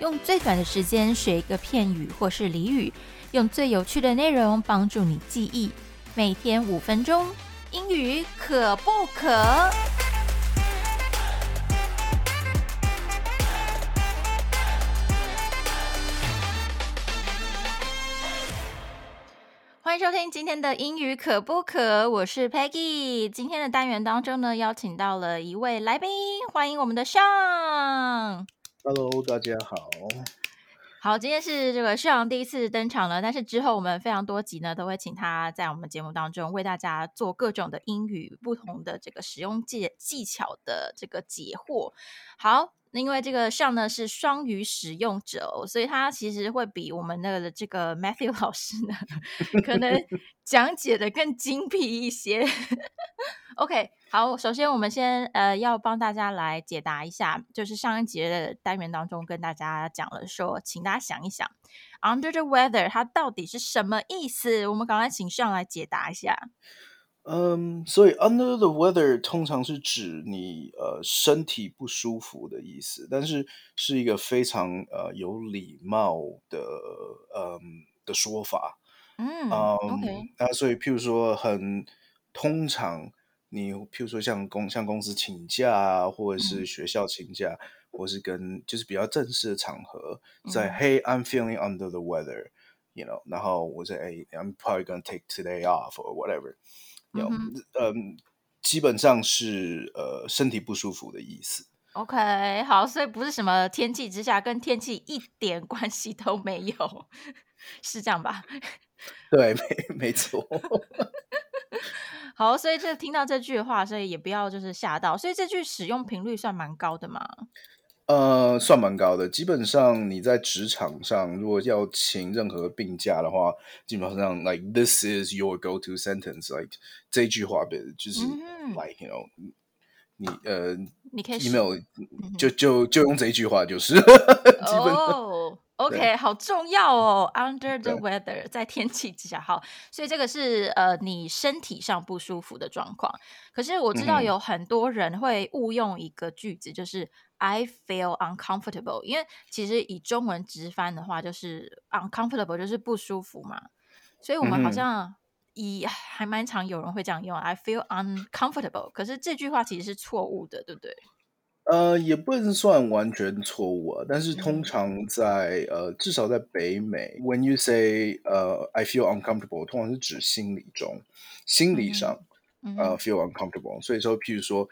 用最短的时间学一个片语或是俚语，用最有趣的内容帮助你记忆。每天五分钟，英语可不可？收听今天的英语可不可？我是 Peggy。今天的单元当中呢，邀请到了一位来宾，欢迎我们的 Sean。Hello，大家好。好，今天是这个秀阳第一次登场了，但是之后我们非常多集呢，都会请他在我们节目当中为大家做各种的英语不同的这个使用技技巧的这个解惑。好，那因为这个上呢是双语使用者哦，所以他其实会比我们那个这个 Matthew 老师呢，可能 讲解的更精辟一些。OK，好，首先我们先呃要帮大家来解答一下，就是上一节的单元当中跟大家讲了说，请大家想一想，under the weather 它到底是什么意思？我们赶快请上来解答一下。嗯，所以 under the weather 通常是指你呃身体不舒服的意思，但是是一个非常呃有礼貌的嗯的说法。嗯嗯，OK，那所以譬如说很通常你譬如说像公像公司请假啊，或者是嗯学校请假，或是跟就是比较正式的场合，在嗯 Hey I'm feeling under the weather。you know，然后我说，哎，I'm probably gonna take today off or know，嗯，基本上是呃身体不舒服的意思。OK，好，所以不是什么天气之下，跟天气一点关系都没有，是这样吧？对，没没错。好，所以这听到这句话，所以也不要就是吓到，所以这句使用频率算蛮高的嘛。呃，算蛮高的。基本上你在职场上，如果要请任何病假的话，基本上 like this is your go to sentence like 这一句话的就是、嗯 like you know 你呃你可以 email 嗯就就就用这一句话就是基本哦，OK，好重要哦。Under the weather，在天气之下，好，所以这个是呃你身体上不舒服的状况。可是我知道有很多人会误用一个句子，就是 I feel uncomfortable，因为其实以中文直翻的话，就是 uncomfortable 就是不舒服嘛。所以我们好像以还蛮常有人会这样用 I feel uncomfortable，可是这句话其实是错误的，对不对？呃，也不能算完全错误啊，但是通嗯常在呃，至少在北美，when you say 呃，I feel uncomfortable，通常是指心理中，心理上、嗯呃 feel uncomfortable。所以说，譬如说，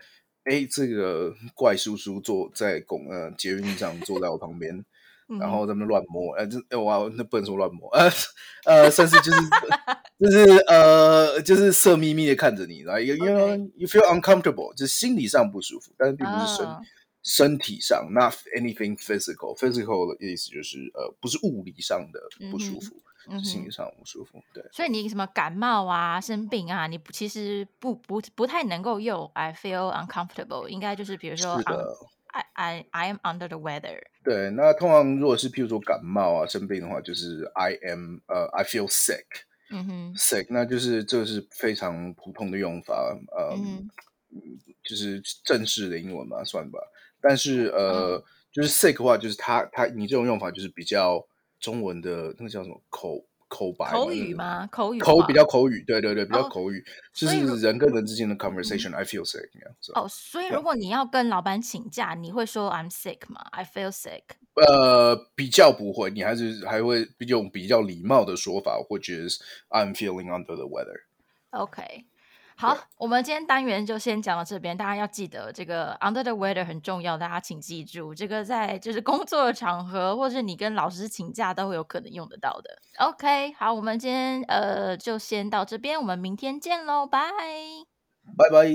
哎，这个怪叔叔坐在公呃捷运上坐在我旁边，嗯然后在那乱摸，呃，这呃哇，那不能说乱摸，呃呃，算是就是就是呃就是色眯眯的看着你，然后 you you know you feel uncomfortable，就是心理上不舒服，但是并不是身、啊身体上，not anything physical。physical 的意思就是呃不是物理上的不舒服，嗯心理上的不舒服。对，所以你什么感冒啊、生病啊，你其实不不不太能够用 I feel uncomfortable，应该就是比如说是的。I I I am under the weather。对，那通常如果是譬如说感冒啊、生病的话，就是 I am 呃 I feel sick。嗯哼，sick，那就是这是非常普通的用法，呃，嗯就是正式的英文嘛，算吧。但是嗯呃，就是 sick 的话，就是它它你这种用法就是比较中文的那个叫什么口口白口语吗？口语口比较口语，对对对，比较哦口语，就是人跟人之间的 conversation。I feel sick，这样子。哦，所以如果你要跟老板请假，你会说 I'm sick 吗？I feel sick。呃，比较不会，你还是还会用比较礼貌的说法，或者是 I'm feeling under the weather。OK，好，我们今天单元就先讲到这边，大家要记得这个 under the weather 很重要，大家请记住，这个在就是工作的场合，或是你跟老师请假都会有可能用得到的。OK，好，我们今天呃就先到这边，我们明天见喽，拜。拜拜。